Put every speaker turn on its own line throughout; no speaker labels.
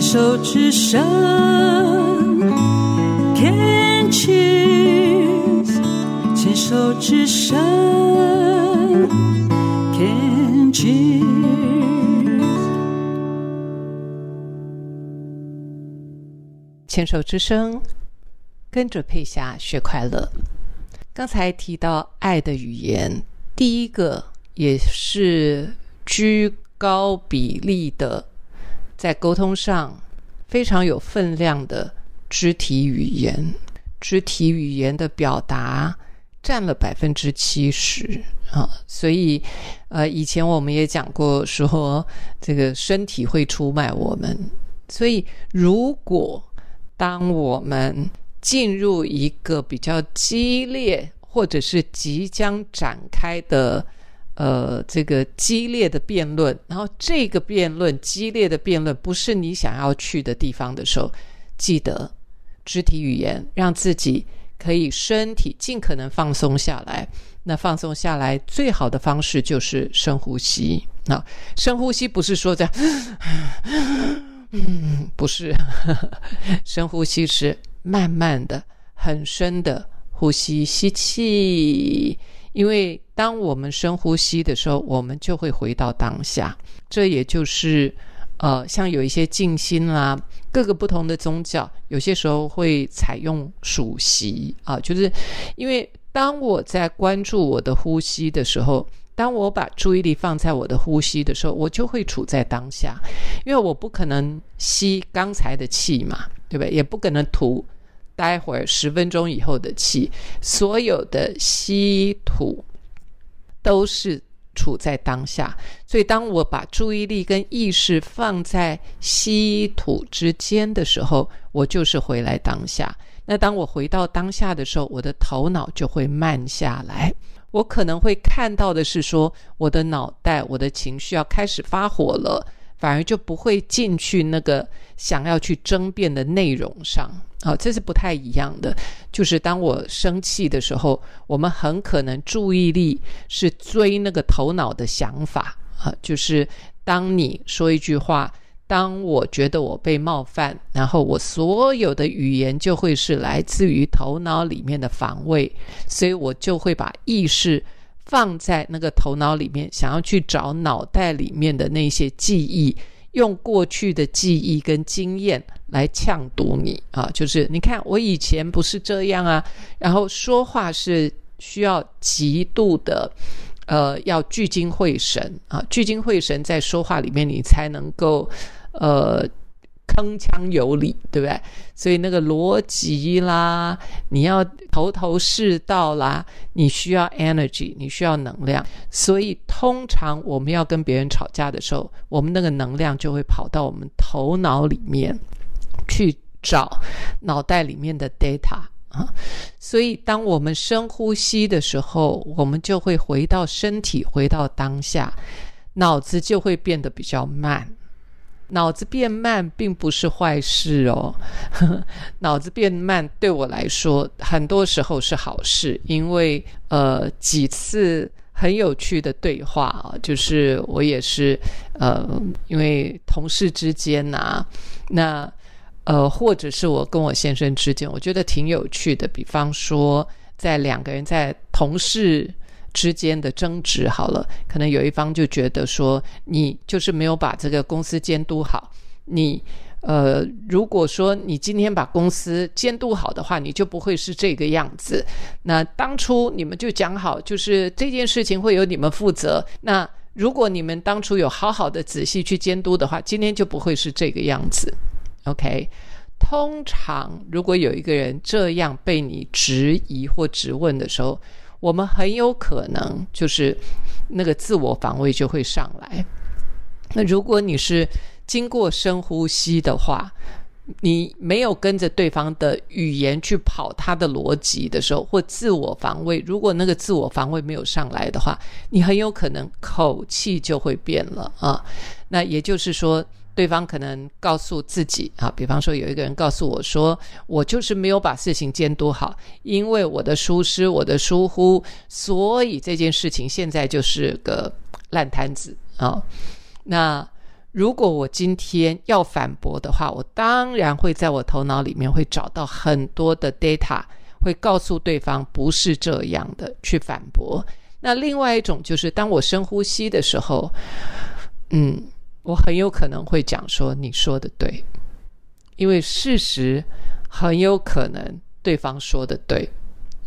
牵手之声，Can cheer 牵手之声，Can cheer。
牵手之声，跟着佩霞学快乐。刚才提到爱的语言，第一个也是居高比例的，在沟通上非常有分量的肢体语言。肢体语言的表达占了百分之七十啊，所以呃，以前我们也讲过说，这个身体会出卖我们。所以如果当我们进入一个比较激烈，或者是即将展开的，呃，这个激烈的辩论，然后这个辩论激烈的辩论不是你想要去的地方的时候，记得肢体语言，让自己可以身体尽可能放松下来。那放松下来最好的方式就是深呼吸。那深呼吸不是说这样，嗯，不是，深呼吸是慢慢的、很深的呼吸，吸气。因为当我们深呼吸的时候，我们就会回到当下。这也就是呃，像有一些静心啦，各个不同的宗教，有些时候会采用数息啊，就是因为当我在关注我的呼吸的时候。当我把注意力放在我的呼吸的时候，我就会处在当下，因为我不可能吸刚才的气嘛，对不对？也不可能吐待会儿十分钟以后的气，所有的吸吐都是处在当下。所以，当我把注意力跟意识放在稀土之间的时候，我就是回来当下。那当我回到当下的时候，我的头脑就会慢下来。我可能会看到的是说，我的脑袋、我的情绪要开始发火了，反而就不会进去那个想要去争辩的内容上。啊，这是不太一样的。就是当我生气的时候，我们很可能注意力是追那个头脑的想法。啊，就是当你说一句话。当我觉得我被冒犯，然后我所有的语言就会是来自于头脑里面的防卫，所以我就会把意识放在那个头脑里面，想要去找脑袋里面的那些记忆，用过去的记忆跟经验来呛堵你啊！就是你看我以前不是这样啊，然后说话是需要极度的，呃，要聚精会神啊，聚精会神在说话里面，你才能够。呃，铿锵有理，对不对？所以那个逻辑啦，你要头头是道啦，你需要 energy，你需要能量。所以通常我们要跟别人吵架的时候，我们那个能量就会跑到我们头脑里面去找脑袋里面的 data 啊。所以当我们深呼吸的时候，我们就会回到身体，回到当下，脑子就会变得比较慢。脑子变慢并不是坏事哦，脑子变慢对我来说很多时候是好事，因为呃几次很有趣的对话啊，就是我也是呃因为同事之间呐，那呃或者是我跟我先生之间，我觉得挺有趣的，比方说在两个人在同事。之间的争执好了，可能有一方就觉得说你就是没有把这个公司监督好。你呃，如果说你今天把公司监督好的话，你就不会是这个样子。那当初你们就讲好，就是这件事情会由你们负责。那如果你们当初有好好的仔细去监督的话，今天就不会是这个样子。OK，通常如果有一个人这样被你质疑或质问的时候，我们很有可能就是那个自我防卫就会上来。那如果你是经过深呼吸的话，你没有跟着对方的语言去跑他的逻辑的时候，或自我防卫，如果那个自我防卫没有上来的话，你很有可能口气就会变了啊。那也就是说。对方可能告诉自己啊，比方说有一个人告诉我说，我就是没有把事情监督好，因为我的疏失、我的疏忽，所以这件事情现在就是个烂摊子啊。那如果我今天要反驳的话，我当然会在我头脑里面会找到很多的 data，会告诉对方不是这样的去反驳。那另外一种就是，当我深呼吸的时候，嗯，我很有可能会讲说你说的对，因为事实很有可能对方说的对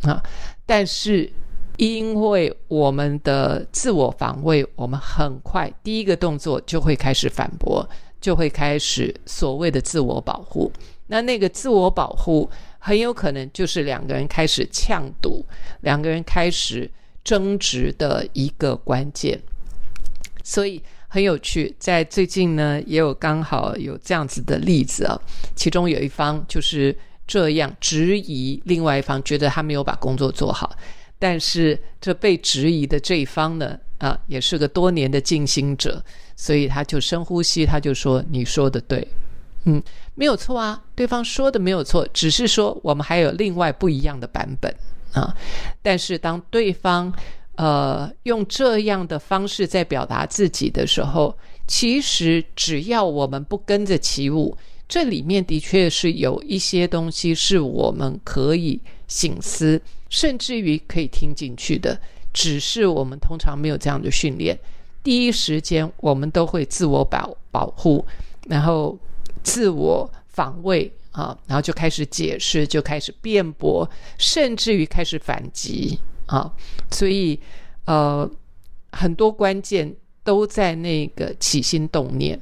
啊，但是因为我们的自我防卫，我们很快第一个动作就会开始反驳，就会开始所谓的自我保护。那那个自我保护很有可能就是两个人开始呛赌，两个人开始。争执的一个关键，所以很有趣。在最近呢，也有刚好有这样子的例子啊。其中有一方就是这样质疑另外一方，觉得他没有把工作做好。但是这被质疑的这一方呢，啊，也是个多年的静心者，所以他就深呼吸，他就说：“你说的对，嗯，没有错啊，对方说的没有错，只是说我们还有另外不一样的版本。”啊！但是当对方呃用这样的方式在表达自己的时候，其实只要我们不跟着起舞，这里面的确是有一些东西是我们可以醒思，甚至于可以听进去的。只是我们通常没有这样的训练，第一时间我们都会自我保保护，然后自我防卫。啊，然后就开始解释，就开始辩驳，甚至于开始反击啊！所以，呃，很多关键都在那个起心动念。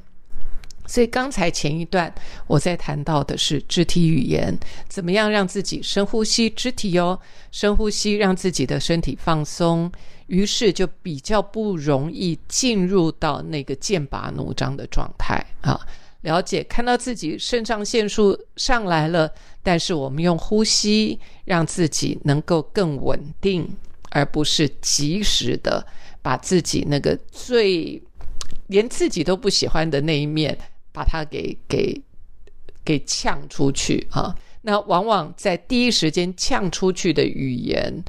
所以刚才前一段我在谈到的是肢体语言，怎么样让自己深呼吸，肢体哦，深呼吸，让自己的身体放松，于是就比较不容易进入到那个剑拔弩张的状态啊。了解，看到自己肾上腺素上来了，但是我们用呼吸让自己能够更稳定，而不是及时的把自己那个最连自己都不喜欢的那一面，把它给给给呛出去啊！那往往在第一时间呛出去的语言。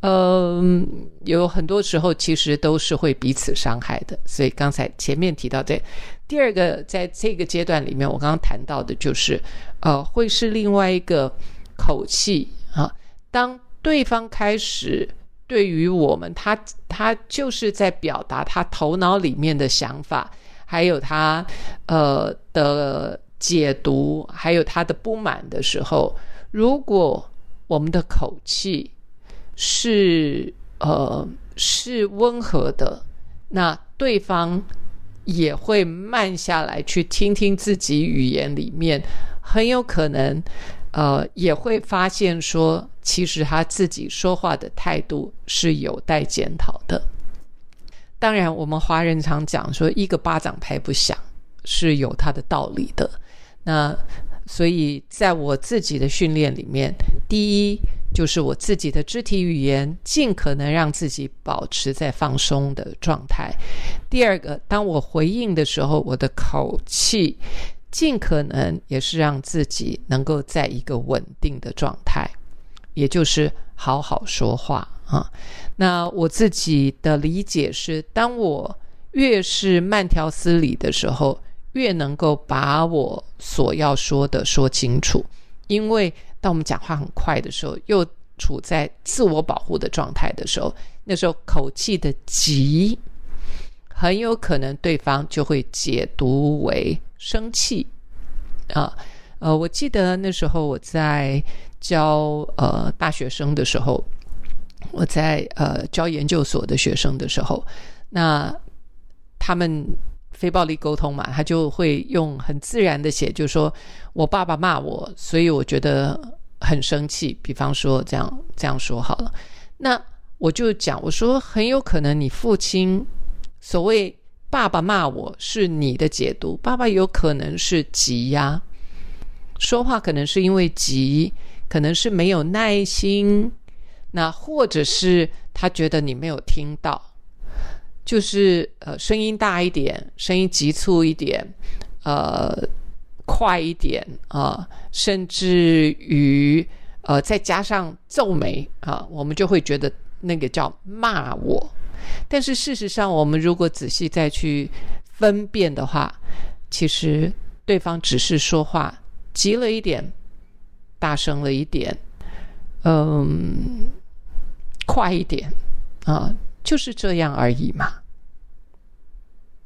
嗯，有很多时候其实都是会彼此伤害的，所以刚才前面提到对，第二个在这个阶段里面，我刚刚谈到的就是，呃，会是另外一个口气啊。当对方开始对于我们，他他就是在表达他头脑里面的想法，还有他呃的解读，还有他的不满的时候，如果我们的口气。是呃是温和的，那对方也会慢下来去听听自己语言里面，很有可能呃也会发现说，其实他自己说话的态度是有待检讨的。当然，我们华人常讲说一个巴掌拍不响是有它的道理的。那所以在我自己的训练里面，第一。就是我自己的肢体语言，尽可能让自己保持在放松的状态。第二个，当我回应的时候，我的口气尽可能也是让自己能够在一个稳定的状态，也就是好好说话啊。那我自己的理解是，当我越是慢条斯理的时候，越能够把我所要说的说清楚，因为。当我们讲话很快的时候，又处在自我保护的状态的时候，那时候口气的急，很有可能对方就会解读为生气啊。呃，我记得那时候我在教呃大学生的时候，我在呃教研究所的学生的时候，那他们非暴力沟通嘛，他就会用很自然的写，就说。我爸爸骂我，所以我觉得很生气。比方说，这样这样说好了，那我就讲，我说很有可能你父亲所谓爸爸骂我是你的解读，爸爸有可能是急呀，说话可能是因为急，可能是没有耐心，那或者是他觉得你没有听到，就是呃声音大一点，声音急促一点，呃。快一点啊，甚至于呃，再加上皱眉啊，我们就会觉得那个叫骂我。但是事实上，我们如果仔细再去分辨的话，其实对方只是说话急了一点，大声了一点，嗯，快一点啊，就是这样而已嘛。